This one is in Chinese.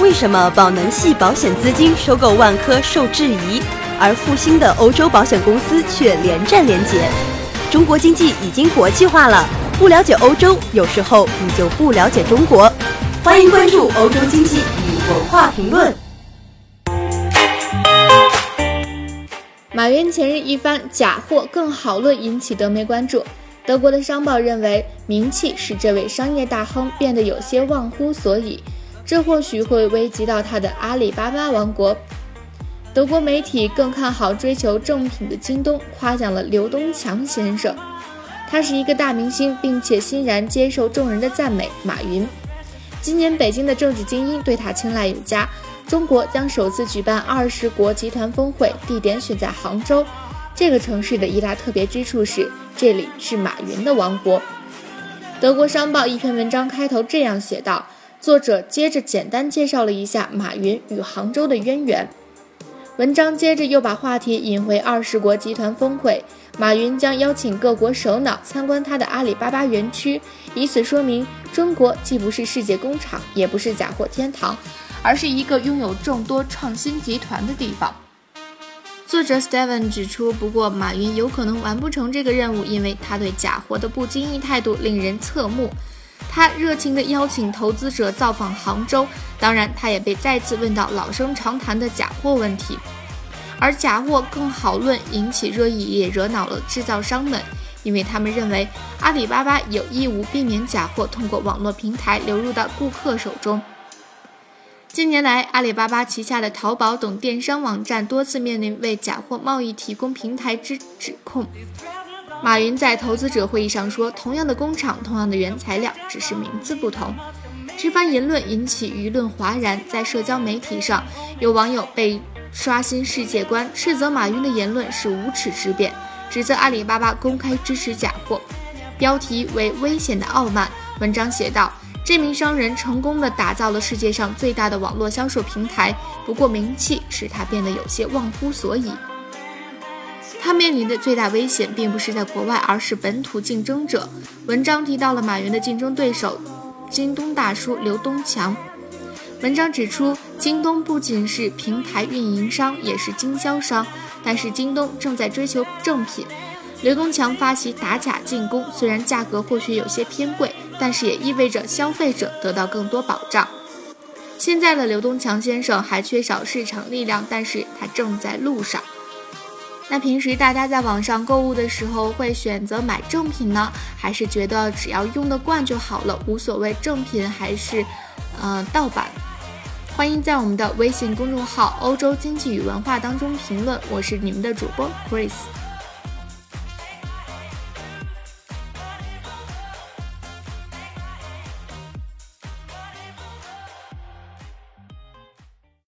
为什么宝能系保险资金收购万科受质疑，而复兴的欧洲保险公司却连战连捷？中国经济已经国际化了，不了解欧洲，有时候你就不了解中国。欢迎关注欧洲经济与文化评论。马云前日一番“假货更好”论引起德媒关注。德国的商报认为，名气使这位商业大亨变得有些忘乎所以。这或许会危及到他的阿里巴巴王国。德国媒体更看好追求正品的京东，夸奖了刘东强先生。他是一个大明星，并且欣然接受众人的赞美。马云，今年北京的政治精英对他青睐有加。中国将首次举办二十国集团峰会，地点选在杭州。这个城市的一大特别之处是，这里是马云的王国。德国商报一篇文章开头这样写道。作者接着简单介绍了一下马云与杭州的渊源。文章接着又把话题引回二十国集团峰会，马云将邀请各国首脑参观他的阿里巴巴园区，以此说明中国既不是世界工厂，也不是假货天堂，而是一个拥有众多创新集团的地方。作者 Steven 指出，不过马云有可能完不成这个任务，因为他对假货的不经意态度令人侧目。他热情地邀请投资者造访杭州，当然，他也被再次问到老生常谈的假货问题。而假货更好论引起热议，也惹恼了制造商们，因为他们认为阿里巴巴有义务避免假货通过网络平台流入到顾客手中。近年来，阿里巴巴旗下的淘宝等电商网站多次面临为假货贸易提供平台之指控。马云在投资者会议上说：“同样的工厂，同样的原材料，只是名字不同。”这番言论引起舆论哗然，在社交媒体上，有网友被刷新世界观，斥责马云的言论是无耻之辩，指责阿里巴巴公开支持假货。标题为“危险的傲慢”。文章写道：“这名商人成功的打造了世界上最大的网络销售平台，不过名气使他变得有些忘乎所以。”他面临的最大危险并不是在国外，而是本土竞争者。文章提到了马云的竞争对手——京东大叔刘东强。文章指出，京东不仅是平台运营商，也是经销商。但是京东正在追求正品，刘东强发起打假进攻，虽然价格或许有些偏贵，但是也意味着消费者得到更多保障。现在的刘东强先生还缺少市场力量，但是他正在路上。那平时大家在网上购物的时候，会选择买正品呢，还是觉得只要用得惯就好了，无所谓正品还是，呃，盗版？欢迎在我们的微信公众号“欧洲经济与文化”当中评论。我是你们的主播 Chris。